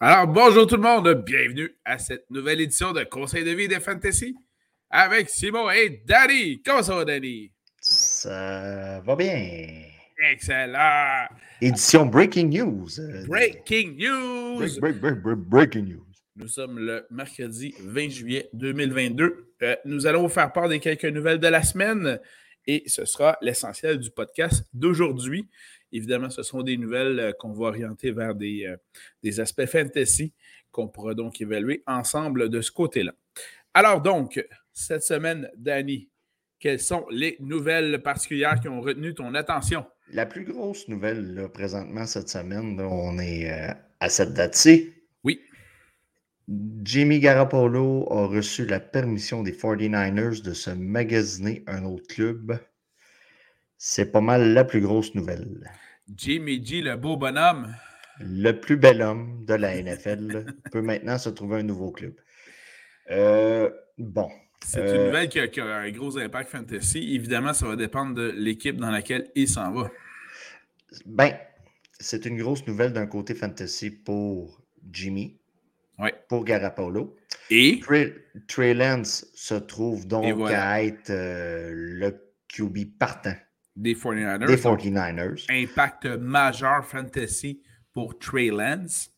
Alors, bonjour tout le monde, bienvenue à cette nouvelle édition de Conseil de vie de Fantasy avec Simon et Danny. Comment ça va, Danny? Ça va bien. Excellent. Édition Breaking News. Breaking News. Break, break, break, breaking News. Nous sommes le mercredi 20 juillet 2022. Euh, nous allons vous faire part des quelques nouvelles de la semaine et ce sera l'essentiel du podcast d'aujourd'hui. Évidemment, ce sont des nouvelles euh, qu'on va orienter vers des, euh, des aspects fantasy qu'on pourra donc évaluer ensemble de ce côté-là. Alors donc, cette semaine, Danny, quelles sont les nouvelles particulières qui ont retenu ton attention? La plus grosse nouvelle là, présentement cette semaine, là, on est euh, à cette date-ci. Oui. Jimmy Garoppolo a reçu la permission des 49ers de se magasiner un autre club. C'est pas mal la plus grosse nouvelle. Jimmy G, le beau bonhomme. Le plus bel homme de la NFL peut maintenant se trouver un nouveau club. Euh, bon. C'est une Euh, nouvelle qui a, qui a un gros impact fantasy. Évidemment, ça va dépendre de l'équipe dans laquelle il s'en va. Ben, c'est une grosse nouvelle d'un côté fantasy pour Jimmy, Ouais. pour Garapolo. Et? Trey, Trey Lance se trouve donc voilà. à être euh, le QB partant des 49ers. des donc, 49ers. impact majeur fantasy pour Trey Lance.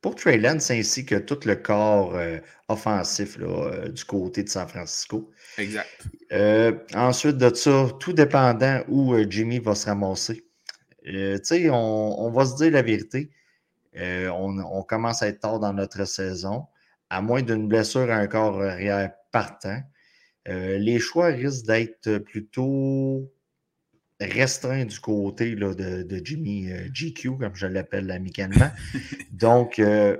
Pour Trey Lance ainsi que tout le corps euh, offensif là, euh, du côté de San Francisco. Exact. Euh, ensuite de ça, tout dépendant où Jimmy va se ramasser. Tu sais, on, on va se dire la vérité. On, on commence à être tard dans notre saison. À moins d'une blessure à un corps arrière partant, les choix risquent d'être plutôt restreints du côté là, de, de Jimmy euh, GQ, comme je l'appelle amicalement. Donc, euh,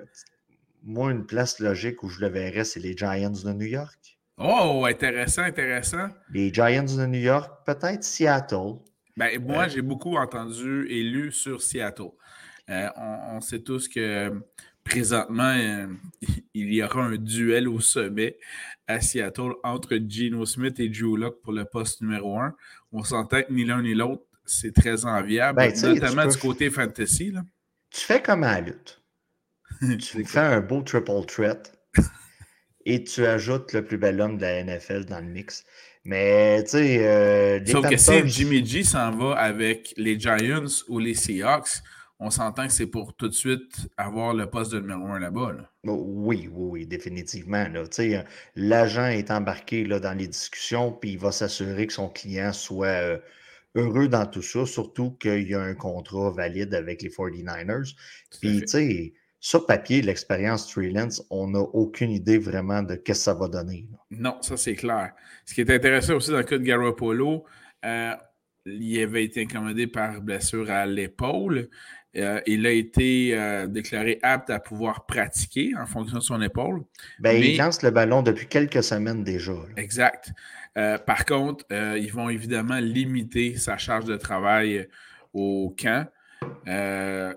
moi, une place logique où je le verrais, c'est les Giants de New York. Oh, intéressant, intéressant. Les Giants de New York, peut-être Seattle. Ben, moi, Euh, j'ai beaucoup entendu et lu sur Seattle. On, on sait tous que présentement, euh, il y aura un duel au sommet à Seattle entre Geno Smith et Drew Lock pour le poste numéro un. On s'entend que ni l'un ni l'autre, c'est très enviable, Ben, notamment peux- du côté fantasy. Là. Tu fais comme à la lutte. Tu fais un beau triple threat et tu ajoutes le plus bel homme de la NFL dans le mix. Mais, tu sais, euh, Sauf que si Jimmy G s'en va avec les Giants ou les Seahawks, on s'entend que c'est pour tout de suite avoir le poste de numéro un là-bas. là. Oui, oui, oui, définitivement. euh, L'agent est embarqué là, dans les discussions, puis il va s'assurer que son client soit euh, heureux dans tout ça, surtout qu'il y a un contrat valide avec les 49ers. Tout à Puis, fait. tu sais, sur papier, l'expérience Trey Lance, on n'a aucune idée vraiment de ce que ça va donner. là. Non, ça c'est clair. Ce qui est intéressant aussi dans le cas de Garoppolo, euh, il avait été incommodé par blessure à l'épaule. Euh, il a été euh, déclaré apte à pouvoir pratiquer en fonction de son épaule. Ben, Mais- il lance le ballon depuis quelques semaines déjà. là. Exact. Euh, par contre, ils vont évidemment limiter sa charge de travail au camp.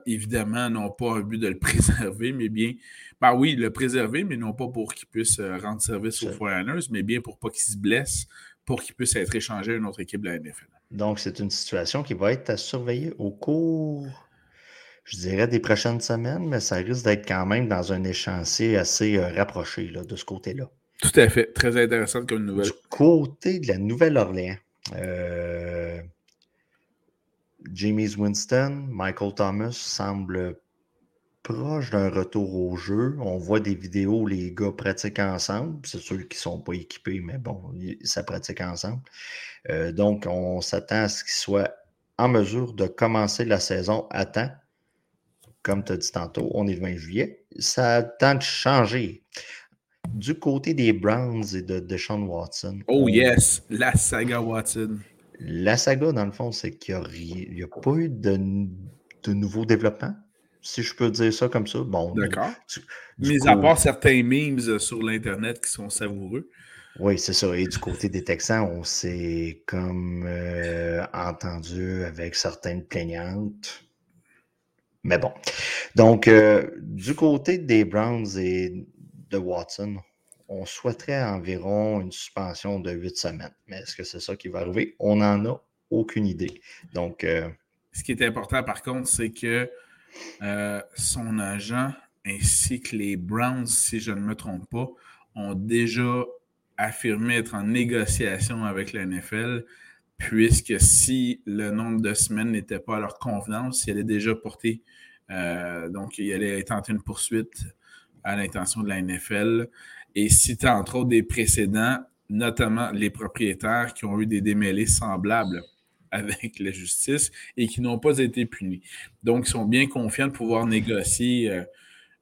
Évidemment, non pas un but de le préserver, mais bien, ben oui, le préserver, mais non pas pour qu'il puisse rendre service aux 49ers, mais bien pour pas qu'il se blesse, pour qu'il puisse être échangé à une autre équipe de la NFL. Donc, c'est une situation qui va être à surveiller au cours, je dirais, des prochaines semaines, mais ça risque d'être quand même dans un échéancier assez euh, rapproché là, de ce côté-là. Tout à fait. Très intéressante comme nouvelle. Du côté de la Nouvelle-Orléans, euh, James Winston, Michael Thomas semblent proches d'un retour au jeu. On voit des vidéos où les gars pratiquent ensemble. C'est sûr qu'ils ne sont pas équipés, mais bon, ça pratique ensemble. Euh, donc, on s'attend à ce qu'ils soient en mesure de commencer la saison à temps. Comme tu as dit tantôt, on est le 20 juillet. Ça a le temps de changer. Du côté des Browns et de Deshaun Watson. Oh on- yes, la saga Watson. La saga, dans le fond, c'est qu'il n'y a, pas eu de, de nouveau développement, si je peux dire ça comme ça. Bon, D'accord. Mis à part certains memes sur l'Internet qui sont savoureux. Oui, c'est ça. Et du côté des Texans, on s'est comme euh, entendu avec certaines plaignantes. Mais bon. Donc, euh, du côté des Browns et de Watson, on souhaiterait environ une suspension de huit semaines. Mais est-ce que c'est ça qui va arriver? On n'en a aucune idée. Donc, euh, Ce qui est important, par contre, c'est que euh, son agent ainsi que les Browns, si je ne me trompe pas, ont déjà affirmé être en négociation avec la NFL, puisque si le nombre de semaines n'était pas à leur convenance, il allait déjà porter, euh, donc il allait tenter une poursuite à l'intention de la NFL. Et as entre autres des précédents, notamment les propriétaires qui ont eu des démêlés semblables avec la justice et qui n'ont pas été punis. Donc, ils sont bien confiants de pouvoir négocier euh,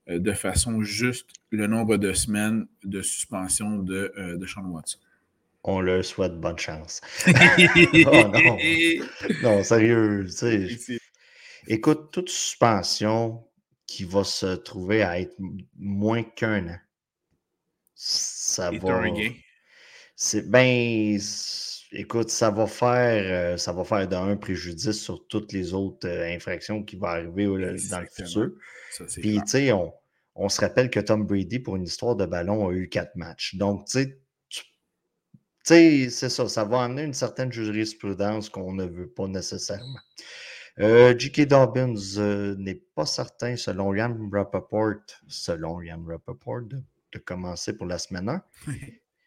euh, de façon juste le nombre de semaines de suspension de, euh, de Sean Watson. On leur souhaite bonne chance. oh non. non, sérieux. Écoute, toute suspension qui va se trouver à être moins qu'un an, ça va. C'est ben, écoute, ça va faire, euh, ça va faire d'un préjudice sur toutes les autres infractions qui vont arriver dans le futur. Puis, tu sais, on, on se rappelle que Tom Brady, pour une histoire de ballon, a eu quatre matchs. Donc, tu sais, c'est ça, ça va amener une certaine jurisprudence qu'on ne veut pas nécessairement. Euh, J.K. Dobbins euh, n'est pas certain, selon Ian Rappaport, selon Ian Rappaport, de, commencer pour la semaine 1.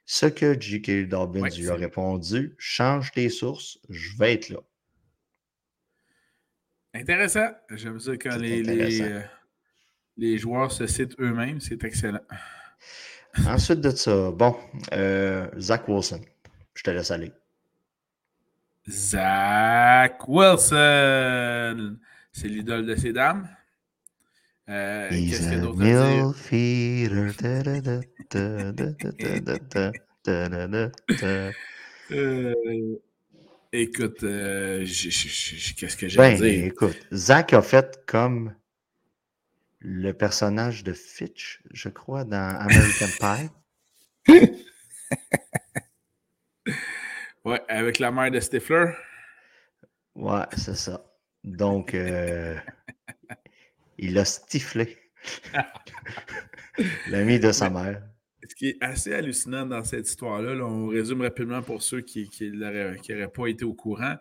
Ce que J.K. Dobbins lui a répondu, change tes sources, je vais être là. Intéressant. J'aime ça quand les, les, les joueurs se citent eux-mêmes, c'est excellent. Ensuite de ça, bon, euh, Zach Wilson, je te laisse aller. Zach Wilson, c'est l'idole de ces dames. Euh, Qu'est-ce qu'il y a d'autre écoute, euh, qu'est-ce que j'ai ben, dire? Écoute, Zach a fait comme le personnage de Fitch, je crois, dans American Pie. ouais, avec la mère de Stifler. Ouais, c'est ça. Donc, euh, il a stiflé l'ami de sa mère. Ce qui est assez hallucinant dans cette histoire-là, on résume rapidement pour ceux qui n'auraient pas été au courant.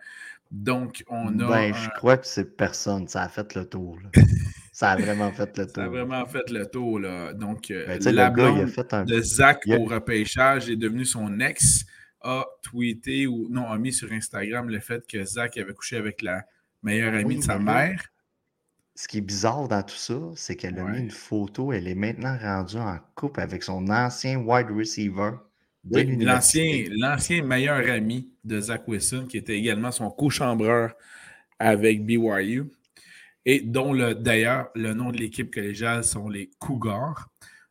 Donc, on a. Ben, je crois que c'est personne, ça a fait le tour. Ça a vraiment fait le tour. Ça a vraiment fait le tour. Là. Donc, euh, ben, la blonde de Zach au repêchage est devenue son ex, a tweeté ou non, a mis sur Instagram le fait que Zach avait couché avec la meilleure amie de sa mère. Ce qui est bizarre dans tout ça, c'est qu'elle a mis une photo. Elle est maintenant rendue en couple avec son ancien wide receiver. l'ancien meilleur ami de Zach Wilson, qui était également son co-chambreur avec BYU et dont d'ailleurs le nom de l'équipe collégiale sont les Cougars,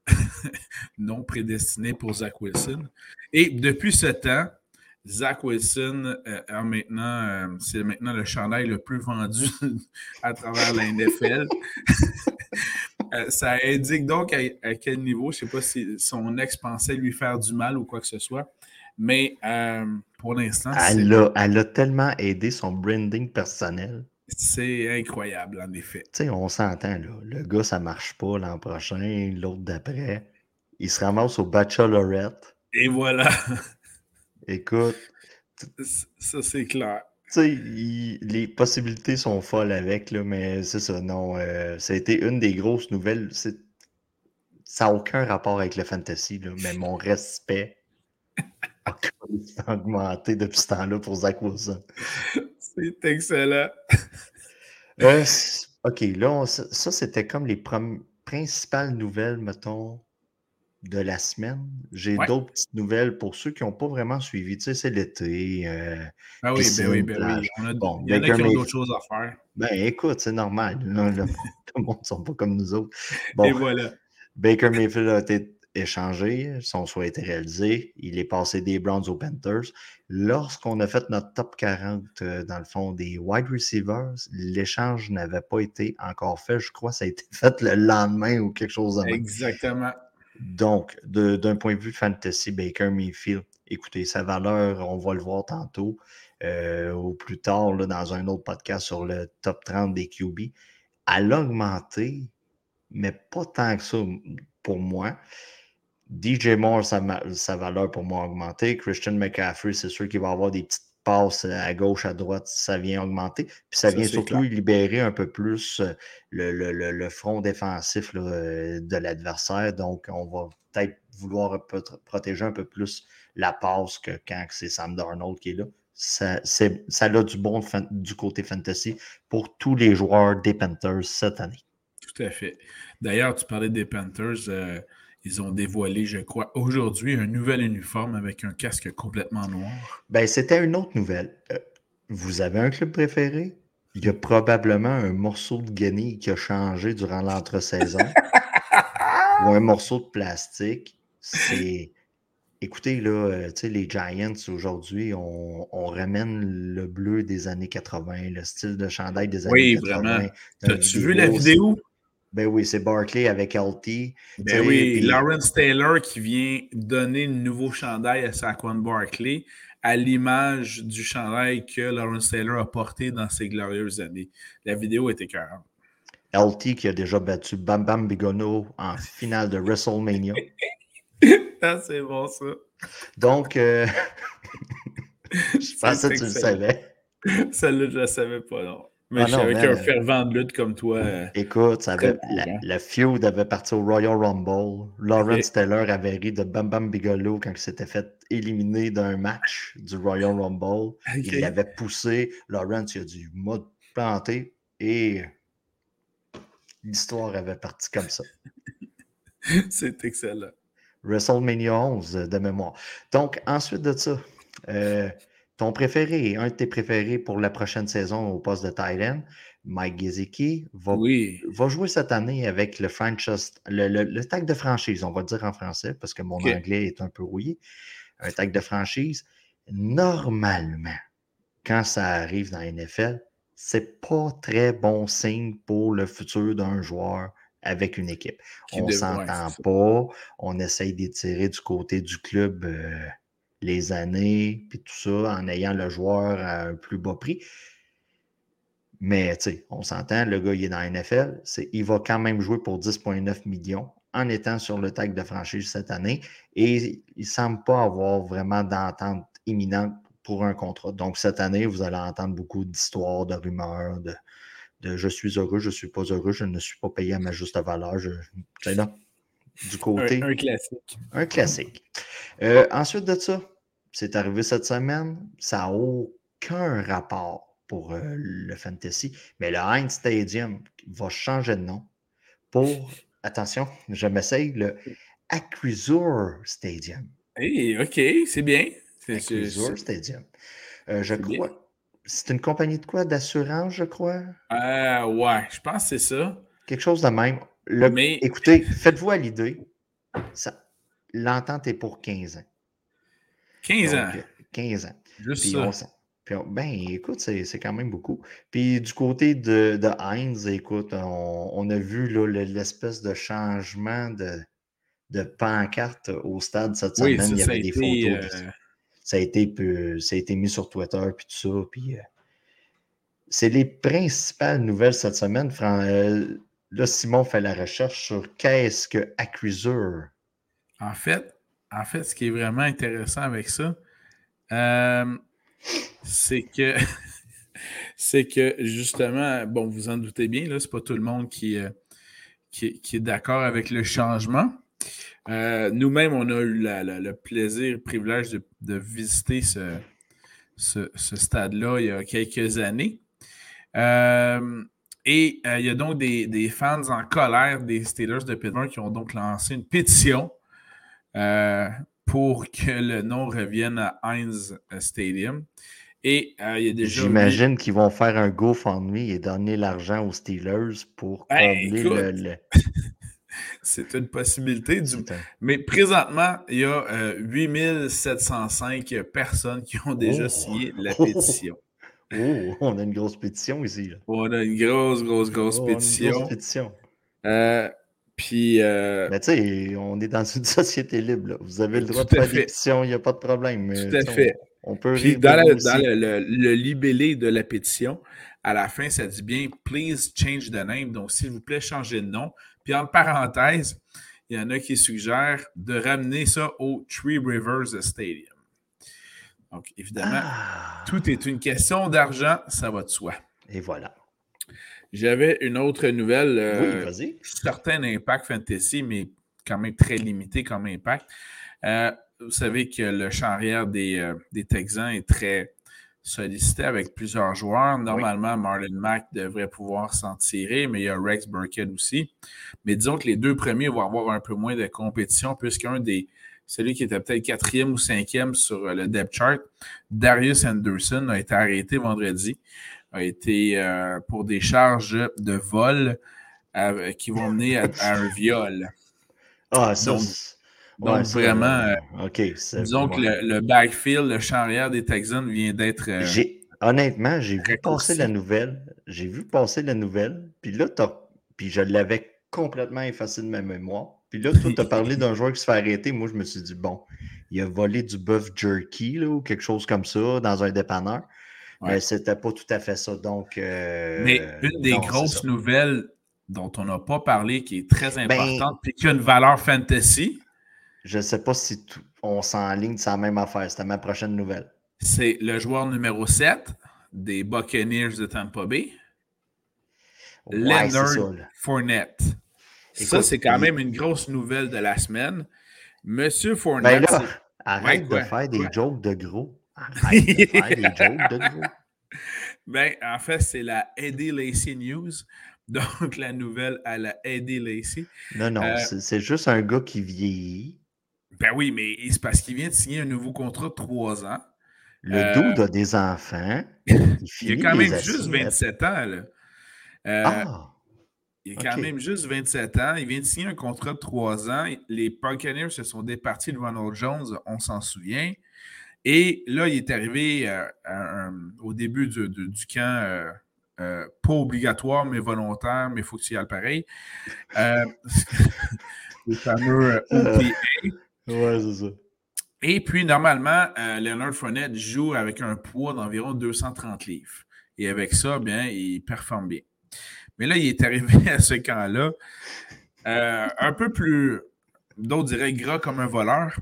non prédestinés pour Zach Wilson. Et depuis ce temps, Zach Wilson euh, maintenant, euh, c'est maintenant le chandail le plus vendu à travers la NFL. Euh, ça indique donc à, quel niveau, je ne sais pas si son ex pensait lui faire du mal ou quoi que ce soit, mais pour l'instant. Elle, a, elle a tellement aidé son branding personnel. C'est incroyable, en effet. Tu sais, on s'entend, là. Le gars, ça marche pas l'an prochain, l'autre d'après. Il se ramasse au Bachelorette. Et voilà. Écoute. Ça, c'est clair. Tu sais, les possibilités sont folles avec, là, mais c'est ça, non. Euh, ça a été une des grosses nouvelles. Ça n'a aucun rapport avec le fantasy, là, mais mon respect a augmenté depuis ce temps-là pour Zach Wilson. C'est excellent. Euh, OK, là, ça, c'était comme les principales nouvelles, mettons, de la semaine. J'ai d'autres petites nouvelles pour ceux qui n'ont pas vraiment suivi. Tu sais, c'est l'été. Euh, ah oui, ben oui, ben oui. bon, il y en a qui ont d'autres choses à faire. Ben écoute, c'est normal. tout le monde ne sont pas comme nous autres. Bon, Et voilà. Baker Mayfield a été échangé, son souhait a été réalisé. Il est passé des Browns aux Panthers. Lorsqu'on a fait notre top 40, euh, dans le fond, des wide receivers, l'échange n'avait pas été encore fait. Je crois que ça a été fait le lendemain ou quelque chose de Exactement. Donc, d'un point de vue fantasy, Baker Mayfield, écoutez, sa valeur, on va le voir tantôt euh, ou plus tard dans un autre podcast sur le top 30 des QB. Elle a augmenté, mais pas tant que ça pour moi. DJ Moore, sa, valeur pour moi a augmenté. Christian McCaffrey, c'est sûr qu'il va avoir des petites passes à gauche, à droite, ça vient augmenter. Puis ça, vient surtout libérer un peu plus euh, le, front défensif de l'adversaire. Donc, on va peut-être vouloir protéger un peu plus la passe que quand c'est Sam Darnold qui est là. Ça, ça a du bon du côté fantasy pour tous les joueurs des Panthers cette année. Tout à fait. D'ailleurs, tu parlais des Panthers. Euh, ils ont dévoilé, je crois, aujourd'hui un nouvel uniforme avec un casque complètement noir. Ben, c'était une autre nouvelle. Euh, vous avez un club préféré? Il y a probablement un morceau de guenille qui a changé durant l'entre-saison. ou un morceau de plastique. C'est. Écoutez, là, euh, les Giants aujourd'hui, on, ramène le bleu des années 80, le style de chandail des années 80. Oui, vraiment. As-tu vu la vidéo? Ben oui, c'est Barkley avec LT. Ben oui, Lawrence Taylor qui vient donner le nouveau chandail à Saquon Barkley à l'image du chandail que Lawrence Taylor a porté dans ses glorieuses années. La vidéo était écœurante. LT qui a déjà battu Bam Bam Bigono en finale de WrestleMania. ah, c'est bon ça. Donc, euh... je pensais que tu le savais. Celle-là, je ne la savais pas, non. Mais ah avec un fervent de lutte comme toi. Euh, écoute, ça avait, la, feud avait parti au Royal Rumble. Lawrence Taylor avait ri de Bam Bam Bigelow quand il s'était fait éliminer d'un match du Royal Rumble. Il avait poussé. Lawrence, il a du mode planté et l'histoire avait parti comme ça. C'est excellent. WrestleMania 11 de mémoire. Donc, ensuite de ça, euh, ton préféré, un de tes préférés pour la prochaine saison au poste de Thailand, Mike Gesicki, va, va, jouer cette année avec le franchise, le, tag de franchise, on va dire en français parce que mon anglais est un peu rouillé. Un tag de franchise. Normalement, quand ça arrive dans la NFL, c'est pas très bon signe pour le futur d'un joueur avec une équipe. on ne s'entend pas, on essaye d'étirer du côté du club. Euh, les années, puis tout ça, en ayant le joueur à un plus bas prix. Mais, tu sais, on s'entend, le gars, il est dans la NFL, il va quand même jouer pour 10,9 millions en étant sur le tag de franchise cette année et il ne semble pas avoir vraiment d'entente imminente pour un contrat. Donc, cette année, vous allez entendre beaucoup d'histoires, de rumeurs, de, je suis heureux, je ne suis pas heureux, je ne suis pas payé à ma juste valeur. Je, là, du côté. Un, classique. Un classique. Euh, ensuite de ça, c'est arrivé cette semaine. Ça n'a aucun rapport pour euh, le fantasy. Mais le Heinz Stadium va changer de nom pour, attention, je m'essaye, le Acquisure Stadium. Hey, OK, c'est bien. Acquisure Stadium. Euh, je crois. C'est une compagnie de quoi? D'assurance, je crois? Euh, ouais, je pense que c'est ça. Quelque chose de même. Mais... Écoutez, faites-vous à l'idée. L'entente est pour 15 ans. 15 ans? 15 ans. Juste ça. ben, écoute, c'est quand même beaucoup. Puis du côté de, de Heinz, écoute, on, a vu l'espèce de changement de, de pancarte au stade cette semaine. Il y avait des photos. Euh, ça, a été, ça a été mis sur Twitter, puis tout ça. Puis, euh, c'est les principales nouvelles cette semaine. Euh, là, Simon fait la recherche sur qu'est-ce que Acquisure. En fait, ce qui est vraiment intéressant avec ça, euh, c'est que c'est que justement, bon, vous en doutez bien, là, c'est pas tout le monde qui, euh, est d'accord avec le changement. Euh, nous-mêmes, on a eu le plaisir, le privilège de, visiter ce, ce, stade-là il y a quelques années. et il y a donc des, des, fans en colère des Steelers de Pittsburgh qui ont donc lancé une pétition pour que le nom revienne à Heinz Stadium. Et euh, il y a déjà. J'imagine qu'ils vont faire un GoFundMe et donner l'argent aux Steelers pour ben, combler le. C'est une possibilité. Mais présentement, il y a 8705 euh, personnes qui ont déjà oh! signé la pétition. Oh, on a une grosse pétition ici. On a une grosse, grosse, grosse pétition. Une grosse pétition. Puis. Euh, mais tu sais, on est dans une société libre. Vous avez le droit de faire des pétitions, il n'y a pas de problème. tout à fait. On, peut Puis dans, le, libellé de la pétition, à la fin, ça dit bien Please change the name. Donc, s'il vous plaît, changez de nom. Puis en parenthèse, il y en a qui suggèrent de ramener ça au Three Rivers Stadium. Donc, évidemment, ah. tout est une question d'argent, ça va de soi. Et voilà. J'avais une autre nouvelle. Euh, oui, vas-y. Certain impact fantasy, mais quand même très limité comme impact. Euh, vous savez que le champ arrière des, euh, des Texans est très sollicité avec plusieurs joueurs. Normalement, Marlon Mack devrait pouvoir s'en tirer, mais il y a Rex Burkhead aussi. Mais disons que les deux premiers vont avoir un peu moins de compétition, puisqu'un des celui qui était peut-être quatrième ou cinquième sur le depth chart, Darius Anderson, a été arrêté vendredi, a été euh, pour des charges de vol euh, qui vont mener à, un viol. Ah, ça, donc, vraiment, euh, OK. disons que le, backfield, le champ arrière des Texans vient d'être. Euh, honnêtement, j'ai vu passer la nouvelle. J'ai vu passer la nouvelle. Puis là, puis je l'avais complètement effacé de ma mémoire. Puis là, toi, tu as parlé d'un joueur qui se fait arrêter. Moi, je me suis dit, bon, il a volé du bœuf jerky là, ou quelque chose comme ça dans un dépanneur. Mais c'était pas tout à fait ça. Donc. Euh, Mais une des grosses nouvelles dont on n'a pas parlé, qui est très ben importante, puis qui a une valeur fantasy, je ne sais pas si on s'enligne de sa même affaire. C'était ma prochaine nouvelle. C'est le joueur numéro 7 des Buccaneers de Tampa Bay. Leonard Fournette. ça, c'est quand même une grosse nouvelle de la semaine. Monsieur Fournette. Ben là, arrête de faire des jokes de gros. Ben, en fait, c'est la Eddie Lacey News. Donc, la nouvelle à la Eddie Lacey. Non, non, euh, c'est juste un gars qui vieillit ben oui, mais c'est parce qu'il vient de signer un nouveau contrat de trois ans. Le euh, dos a des enfants. Il, a quand même juste 27 ans. Là. Euh, ah, il a quand même juste 27 ans. Il vient de signer un contrat de trois ans. Les Buccaneers se sont départis de Ronald Jones, on s'en souvient. Et là, il est arrivé euh, au début du, du, camp, pas obligatoire, mais volontaire, mais il faut que tu y ailles pareil. le fameux OTA. Ouais, c'est ça. Et puis, normalement, euh, Leonard Fournette joue avec un poids d'environ 230 livres. Et avec ça, bien, il performe bien. Mais là, il est arrivé à ce camp-là, euh, un peu plus, d'autres diraient gras comme un voleur.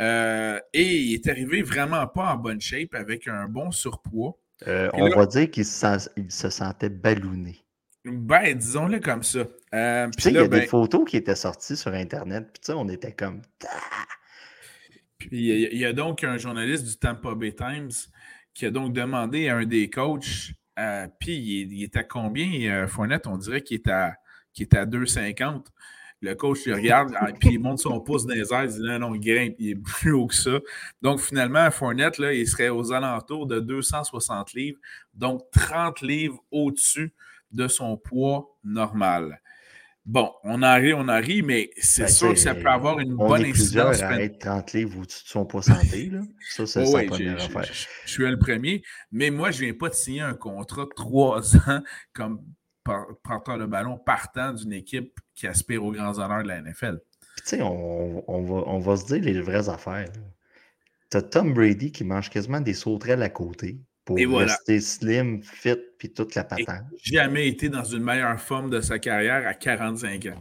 Euh, et il est arrivé vraiment pas en bonne shape avec un bon surpoids. on va dire qu'il se, sentait ballonné. Ben, disons-le comme ça. Euh, tu sais, il y a des ben photos qui étaient sorties sur Internet, puis tu sais, on était comme. Puis il y, a donc un journaliste du Tampa Bay Times qui a donc demandé à un des coachs, euh, puis il, est à combien, euh, Fournette? On dirait qu'il est à, qu à 2,50. Le coach lui regarde, ah, puis il monte son pouce dans les airs, il dit non, non, il grimpe, il est plus haut que ça. Donc finalement, Fournette, là, il serait aux alentours de 260 livres, donc 30 livres au-dessus de son poids normal. Bon, on en rit, on en rit, mais c'est ben, sûr que ça peut avoir une bonne incidence. à être 30 livres au-dessus de son poids santé. Là. Ça, c'est oh, première affaire. Je, suis le premier, mais moi, je ne viens pas de signer un contrat de trois ans comme porteur de ballon partant d'une équipe qui aspire aux grands honneurs de la NFL. Tu sais, on, on, va, on va se dire les vraies affaires. Tu as Tom Brady qui mange quasiment des sauterelles à côté pour rester slim, fit, puis toute la patente. jamais été dans une meilleure forme de sa carrière à 45 ans.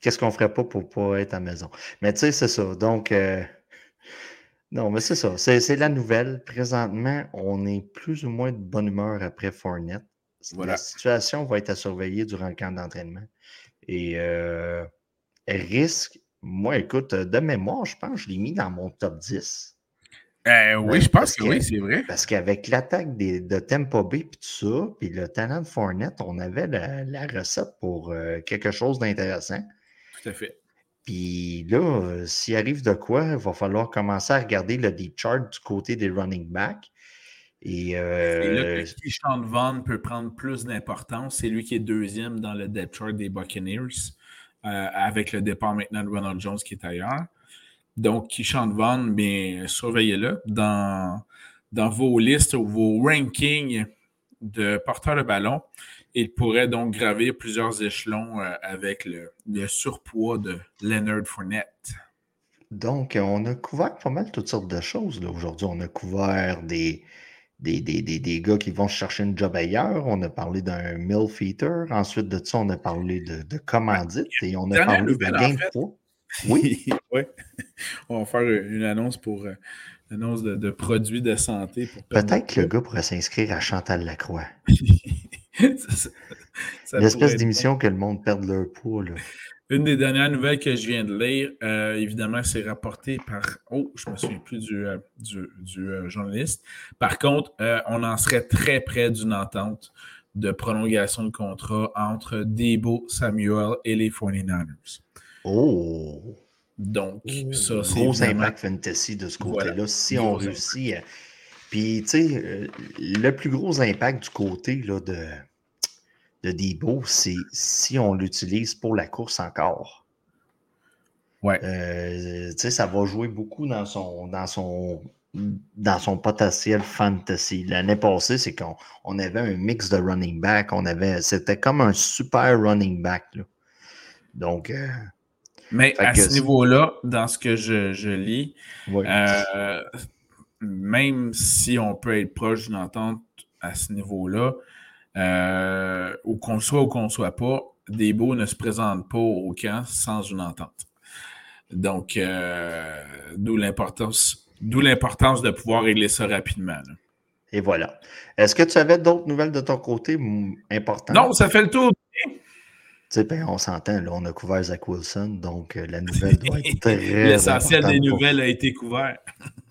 Qu'est-ce qu'on ferait pas pour pas être à la maison? Mais tu sais, c'est ça. Donc, euh, non, mais c'est ça. C'est la nouvelle. Présentement, on est plus ou moins de bonne humeur après Fournette. La situation va être à surveiller durant le camp d'entraînement. Et euh, risque, moi, écoute, de mémoire, je pense que je l'ai mis dans mon top 10. Euh, oui, je pense que, oui, c'est vrai. Parce qu'avec l'attaque de Tempo B et tout ça, puis le talent de Fournette, on avait la, recette pour euh, quelque chose d'intéressant. Tout à fait. Puis là, s'il arrive de quoi, il va falloir commencer à regarder le deep chart du côté des running backs. Et, euh, Et là, Vaughn peut prendre plus d'importance. C'est lui qui est deuxième dans le depth chart des Buccaneers, euh, avec le départ maintenant de Ronald Jones qui est ailleurs. Donc, Kishan Vaughn, bien, surveillez-le dans, dans vos listes ou vos rankings de porteurs de ballon. Il pourrait donc gravir plusieurs échelons euh, avec le, surpoids de Leonard Fournette. Donc, on a couvert pas mal toutes sortes de choses aujourd'hui. On a couvert des, des, des, gars qui vont chercher une job ailleurs. On a parlé d'un milf eater. Ensuite de ça, on a parlé de, de commandite et on a parlé de gain de poids. Oui. oui. On va faire une annonce pour euh, annonce de, produits de santé. Peut-être que le gars pourrait s'inscrire à Chantal Lacroix. L'espèce d'émission que le monde perd leur poids. Une des dernières nouvelles que je viens de lire, euh, évidemment, c'est rapporté par. Oh, je me souviens plus du, euh, euh, journaliste. Par contre, on en serait très près d'une entente de prolongation de contrat entre Debo Samuel et les 49ers. Oh! Donc, ça, c'est. Gros impact fantasy de ce côté-là. si on réussit. Puis, tu sais, le plus gros impact du côté là, de de Debo, c'est si on l'utilise pour la course encore. Ouais. Euh, ça va jouer beaucoup dans son, dans son, dans son potentiel fantasy. L'année passée, c'est qu'on avait un mix de running back. On avait, c'était comme un super running back. Donc. Euh, Mais à ce niveau-là, dans ce que je, lis, euh, même si on peut être proche d'une entente à ce niveau-là, euh, ou qu'on soit ou qu'on soit pas, Debo ne se présente pas au camp sans une entente. Donc, euh, d'où l'importance, d'où l'importance de pouvoir régler ça rapidement. Et voilà. Est-ce que tu avais d'autres nouvelles de ton côté importantes? Non, ça fait le tour. Ben, on s'entend, là, on a couvert Zach Wilson, donc euh, la nouvelle doit être très. L'essentiel des nouvelles a été couvert.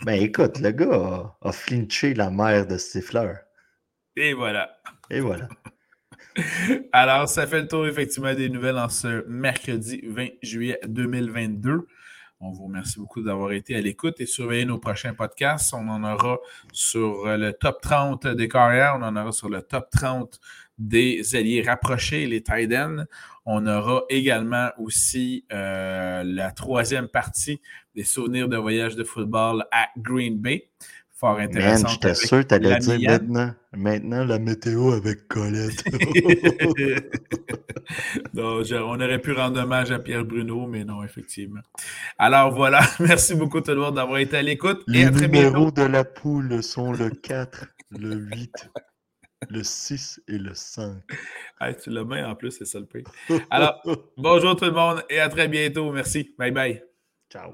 ben écoute, le gars a, a flinché la mère de Stifler. Et voilà. Et voilà. Alors, ça fait le tour effectivement des nouvelles en ce mercredi 20 juillet 2022. On vous remercie beaucoup d'avoir été à l'écoute et surveillez nos prochains podcasts. On en aura sur le top 30 des carrières, on en aura sur le top 30 des alliés rapprochés, les tight On aura également aussi euh, la troisième partie des souvenirs de voyage de football à Green Bay fort intéressant. j'étais sûr que tu allais dire maintenant, maintenant la météo avec Colette. non, on aurait pu rendre hommage à Pierre Bruno, mais non, effectivement. Alors voilà, merci beaucoup tout le monde d'avoir été à l'écoute. Les numéros de la poule sont le 4, le 8, le 6 et le 5. tu l'as bien en plus, c'est ça le prix. Alors, bonjour tout le monde et à très bientôt. Merci. Bye bye. Ciao.